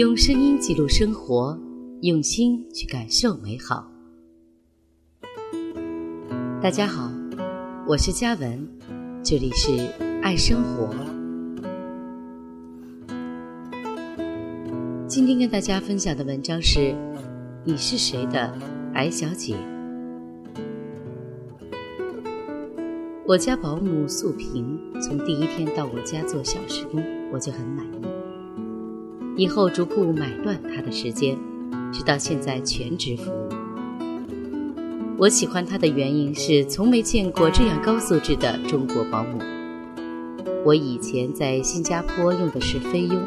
用声音记录生活，用心去感受美好。大家好，我是嘉文，这里是爱生活。今天跟大家分享的文章是《你是谁的白小姐》。我家保姆素萍从第一天到我家做小时工，我就很满意。以后逐步买断她的时间，直到现在全职服务。我喜欢她的原因是从没见过这样高素质的中国保姆。我以前在新加坡用的是菲佣，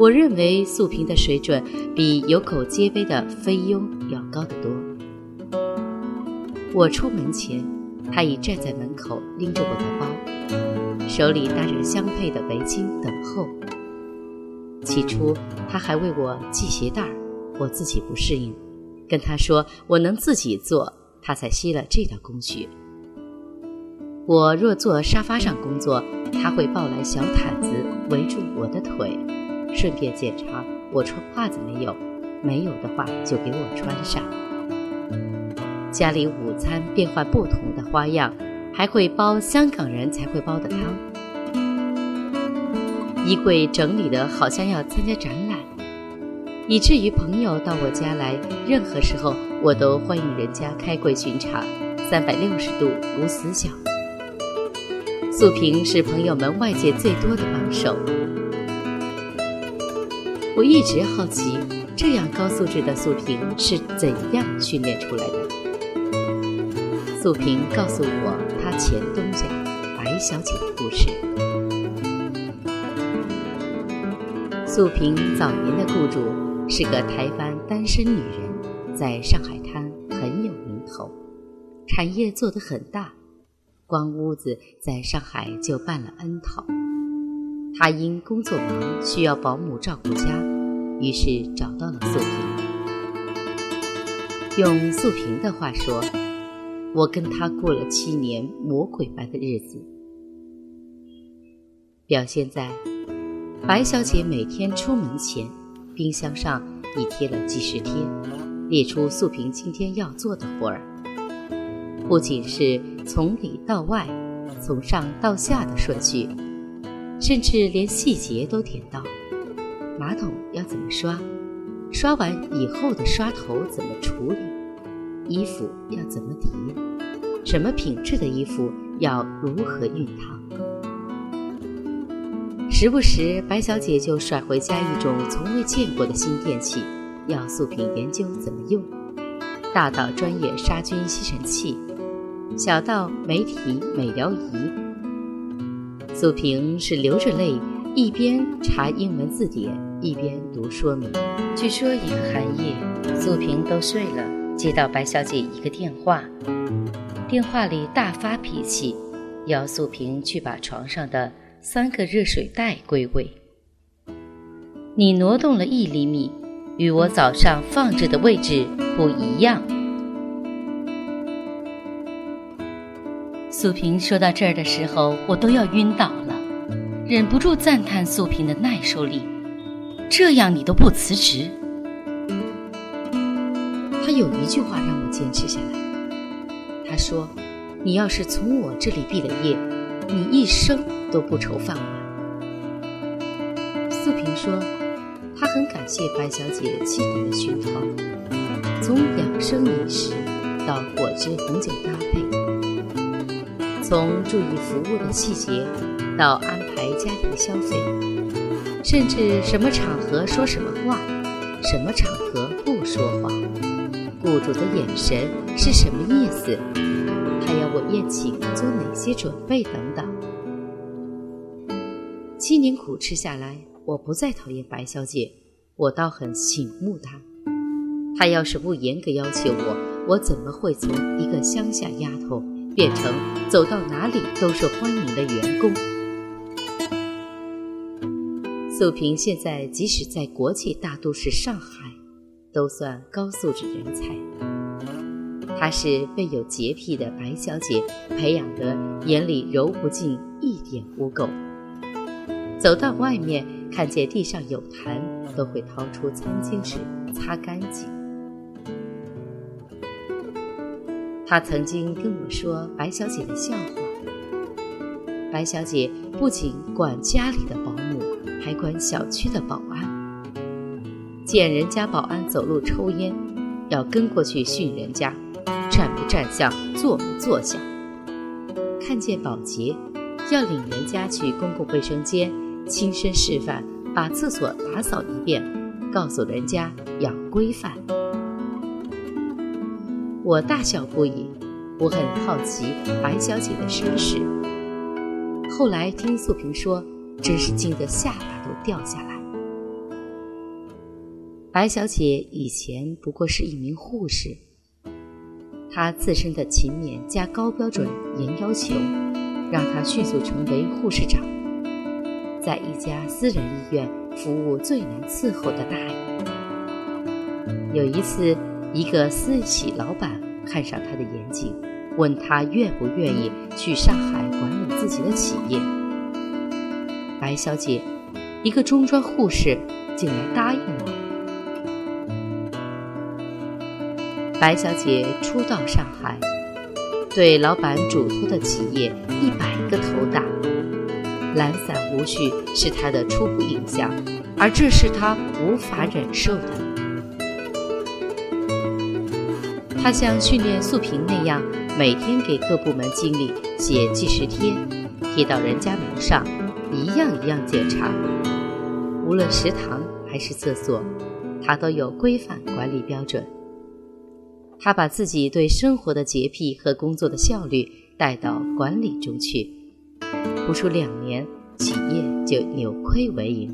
我认为素萍的水准比有口皆碑的菲佣要高得多。我出门前。他已站在门口，拎着我的包，手里搭着相配的围巾等候。起初，他还为我系鞋带儿，我自己不适应，跟他说我能自己做，他才吸了这道工序。我若坐沙发上工作，他会抱来小毯子围住我的腿，顺便检查我穿袜子没有，没有的话就给我穿上。家里午餐变换不同的花样，还会煲香港人才会煲的汤。衣柜整理的好像要参加展览，以至于朋友到我家来，任何时候我都欢迎人家开柜巡查，三百六十度无死角。素萍是朋友们外界最多的帮手。我一直好奇，这样高素质的素萍是怎样训练出来的。素萍告诉我她前东家白小姐的故事。素萍早年的雇主是个台湾单身女人，在上海滩很有名头，产业做得很大，光屋子在上海就办了 N 套。她因工作忙需要保姆照顾家，于是找到了素萍。用素萍的话说。我跟他过了七年魔鬼般的日子，表现在白小姐每天出门前，冰箱上已贴了计时贴，列出素萍今天要做的活儿。不仅是从里到外，从上到下的顺序，甚至连细节都点到：马桶要怎么刷，刷完以后的刷头怎么处理。衣服要怎么提？什么品质的衣服要如何熨烫？时不时，白小姐就甩回家一种从未见过的新电器，要素萍研究怎么用。大到专业杀菌吸尘器，小到媒体美疗仪，素萍是流着泪，一边查英文字典，一边读说明。据说一个寒夜，素萍都睡了。接到白小姐一个电话，电话里大发脾气，要素萍去把床上的三个热水袋归位。你挪动了一厘米，与我早上放置的位置不一样。素萍说到这儿的时候，我都要晕倒了，忍不住赞叹素萍的耐受力。这样你都不辞职？他有一句话让我坚持下来。他说：“你要是从我这里毕了业，你一生都不愁饭碗。”素萍说：“她很感谢白小姐七年的熏陶，从养生饮食到果汁红酒搭配，从注意服务的细节到安排家庭消费，甚至什么场合说什么话，什么场合不说话。”雇主的眼神是什么意思？还要我宴请做哪些准备等等。七年苦吃下来，我不再讨厌白小姐，我倒很醒目她。她要是不严格要求我，我怎么会从一个乡下丫头变成走到哪里都受欢迎的员工？素萍现在即使在国际大都市上海。都算高素质人才。她是被有洁癖的白小姐培养的，眼里揉不进一点污垢。走到外面，看见地上有痰，都会掏出餐巾纸擦干净。他曾经跟我说白小姐的笑话。白小姐不仅管家里的保姆，还管小区的保安。见人家保安走路抽烟，要跟过去训人家站不站相，坐不坐相。看见保洁，要领人家去公共卫生间，亲身示范把厕所打扫一遍，告诉人家要规范。我大笑不已，我很好奇白小姐的身世。后来听素萍说，真是惊得下巴都掉下来。白小姐以前不过是一名护士，她自身的勤勉加高标准、严要求，让她迅速成为护士长，在一家私人医院服务最难伺候的大爷。有一次。一个私企老板看上他的严谨，问他愿不愿意去上海管理自己的企业。白小姐，一个中专护士，竟然答应了。白小姐初到上海，对老板嘱托的企业一百个头大，懒散无序是她的初步印象，而这是她无法忍受的。他像训练素萍那样，每天给各部门经理写记时贴，贴到人家门上，一样一样检查。无论食堂还是厕所，他都有规范管理标准。他把自己对生活的洁癖和工作的效率带到管理中去，不出两年，企业就扭亏为盈。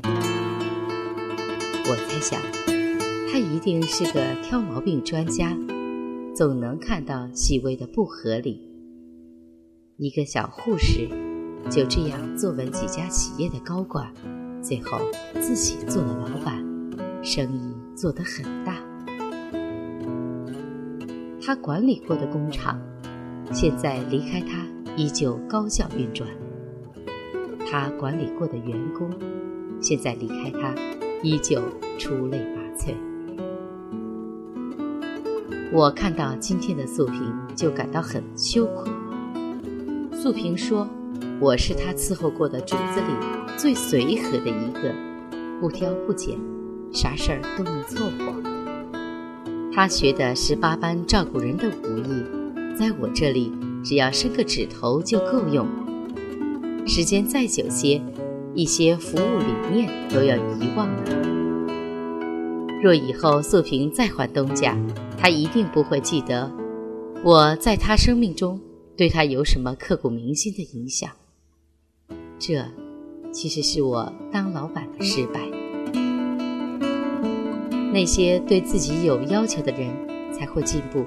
我猜想，他一定是个挑毛病专家。总能看到细微的不合理。一个小护士就这样坐稳几家企业的高管，最后自己做了老板，生意做得很大。他管理过的工厂，现在离开他依旧高效运转；他管理过的员工，现在离开他依旧出类拔萃。我看到今天的素萍，就感到很羞愧。素萍说：“我是她伺候过的主子里最随和的一个，不挑不拣，啥事儿都能凑合。他学的十八般照顾人的武艺，在我这里只要伸个指头就够用。时间再久些，一些服务理念都要遗忘了。”若以后素萍再换东家，他一定不会记得我在他生命中对他有什么刻骨铭心的影响。这，其实是我当老板的失败。那些对自己有要求的人才会进步，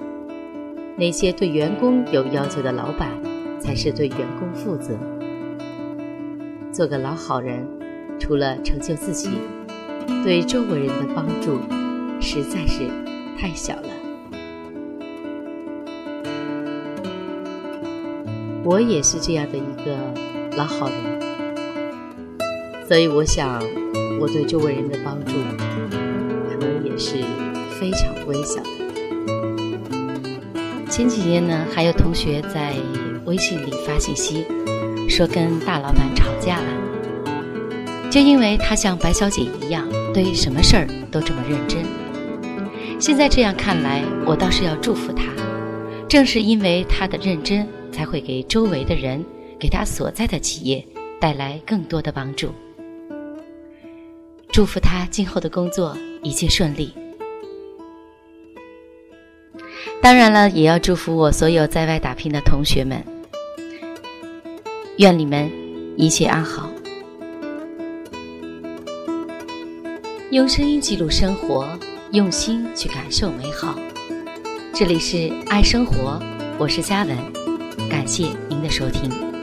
那些对员工有要求的老板才是对员工负责。做个老好人，除了成就自己。对周围人的帮助实在是太小了。我也是这样的一个老好人，所以我想，我对周围人的帮助是非常微小的。前几天呢，还有同学在微信里发信息，说跟大老板吵架了。就因为他像白小姐一样，对什么事儿都这么认真。现在这样看来，我倒是要祝福他。正是因为他的认真，才会给周围的人，给他所在的企业带来更多的帮助。祝福他今后的工作一切顺利。当然了，也要祝福我所有在外打拼的同学们，愿你们一切安好。用声音记录生活，用心去感受美好。这里是爱生活，我是嘉文，感谢您的收听。